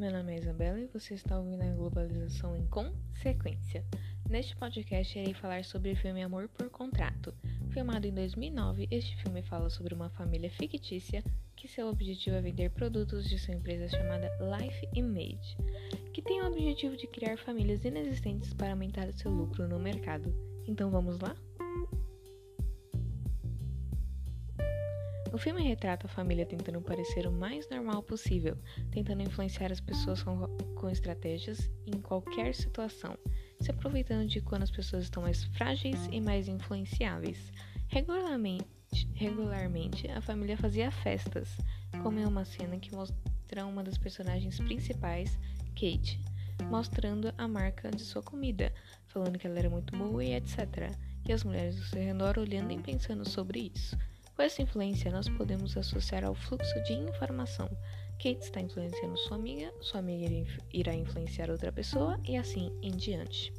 Meu nome é Isabela e você está ouvindo a Globalização em Consequência. Neste podcast irei falar sobre o filme Amor por Contrato. Filmado em 2009, este filme fala sobre uma família fictícia que seu objetivo é vender produtos de sua empresa chamada Life Image, que tem o objetivo de criar famílias inexistentes para aumentar seu lucro no mercado. Então vamos lá? O filme retrata a família tentando parecer o mais normal possível, tentando influenciar as pessoas com, com estratégias em qualquer situação, se aproveitando de quando as pessoas estão mais frágeis e mais influenciáveis. Regularmente, regularmente a família fazia festas, como em uma cena que mostra uma das personagens principais, Kate, mostrando a marca de sua comida, falando que ela era muito boa e etc. E as mulheres do seu redor olhando e pensando sobre isso. Com essa influência, nós podemos associar ao fluxo de informação. Kate está influenciando sua amiga, sua amiga irá influenciar outra pessoa e assim em diante.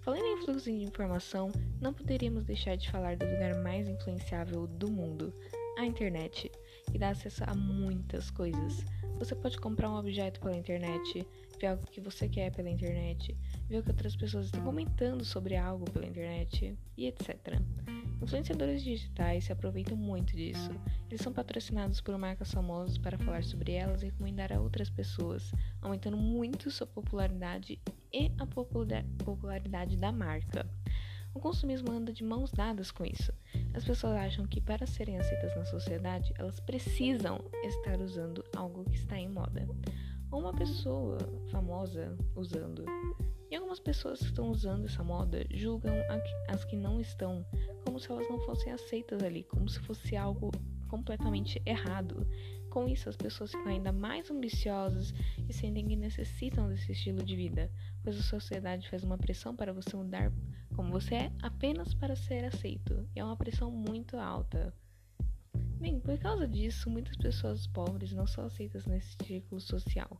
Falando em fluxo de informação, não poderíamos deixar de falar do lugar mais influenciável do mundo, a internet, que dá acesso a muitas coisas. Você pode comprar um objeto pela internet, ver algo que você quer pela internet, ver o que outras pessoas estão comentando sobre algo pela internet e etc. Influenciadores digitais se aproveitam muito disso. Eles são patrocinados por marcas famosas para falar sobre elas e recomendar a outras pessoas, aumentando muito sua popularidade e a popularidade da marca. O consumismo anda de mãos dadas com isso. As pessoas acham que para serem aceitas na sociedade, elas precisam estar usando algo que está em moda. Ou uma pessoa famosa usando. E algumas pessoas que estão usando essa moda julgam as que não estão como se elas não fossem aceitas ali, como se fosse algo completamente errado. Com isso, as pessoas ficam ainda mais ambiciosas e sentem que necessitam desse estilo de vida, pois a sociedade faz uma pressão para você mudar como você é apenas para ser aceito, e é uma pressão muito alta. Bem, por causa disso, muitas pessoas pobres não são aceitas nesse círculo social,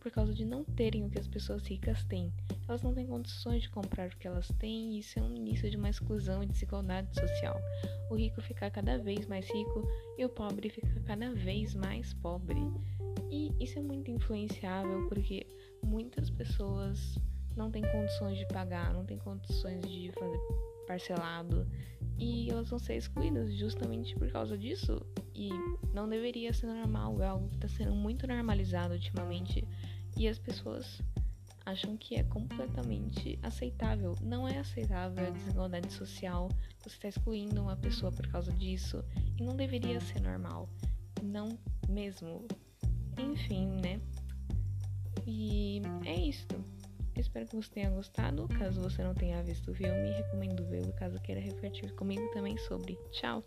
por causa de não terem o que as pessoas ricas têm. Elas não têm condições de comprar o que elas têm, e isso é um início de uma exclusão e desigualdade social. O rico fica cada vez mais rico e o pobre fica cada vez mais pobre. E isso é muito influenciável porque muitas pessoas não têm condições de pagar, não têm condições de fazer parcelado e elas vão ser excluídas justamente por causa disso. E não deveria ser normal, é algo que está sendo muito normalizado ultimamente e as pessoas acham que é completamente aceitável. Não é aceitável a desigualdade social, você está excluindo uma pessoa por causa disso e não deveria ser normal. Não mesmo. Enfim, né? E é isso espero que você tenha gostado. Caso você não tenha visto o filme, recomendo vê-lo caso queira refletir comigo também sobre. Tchau!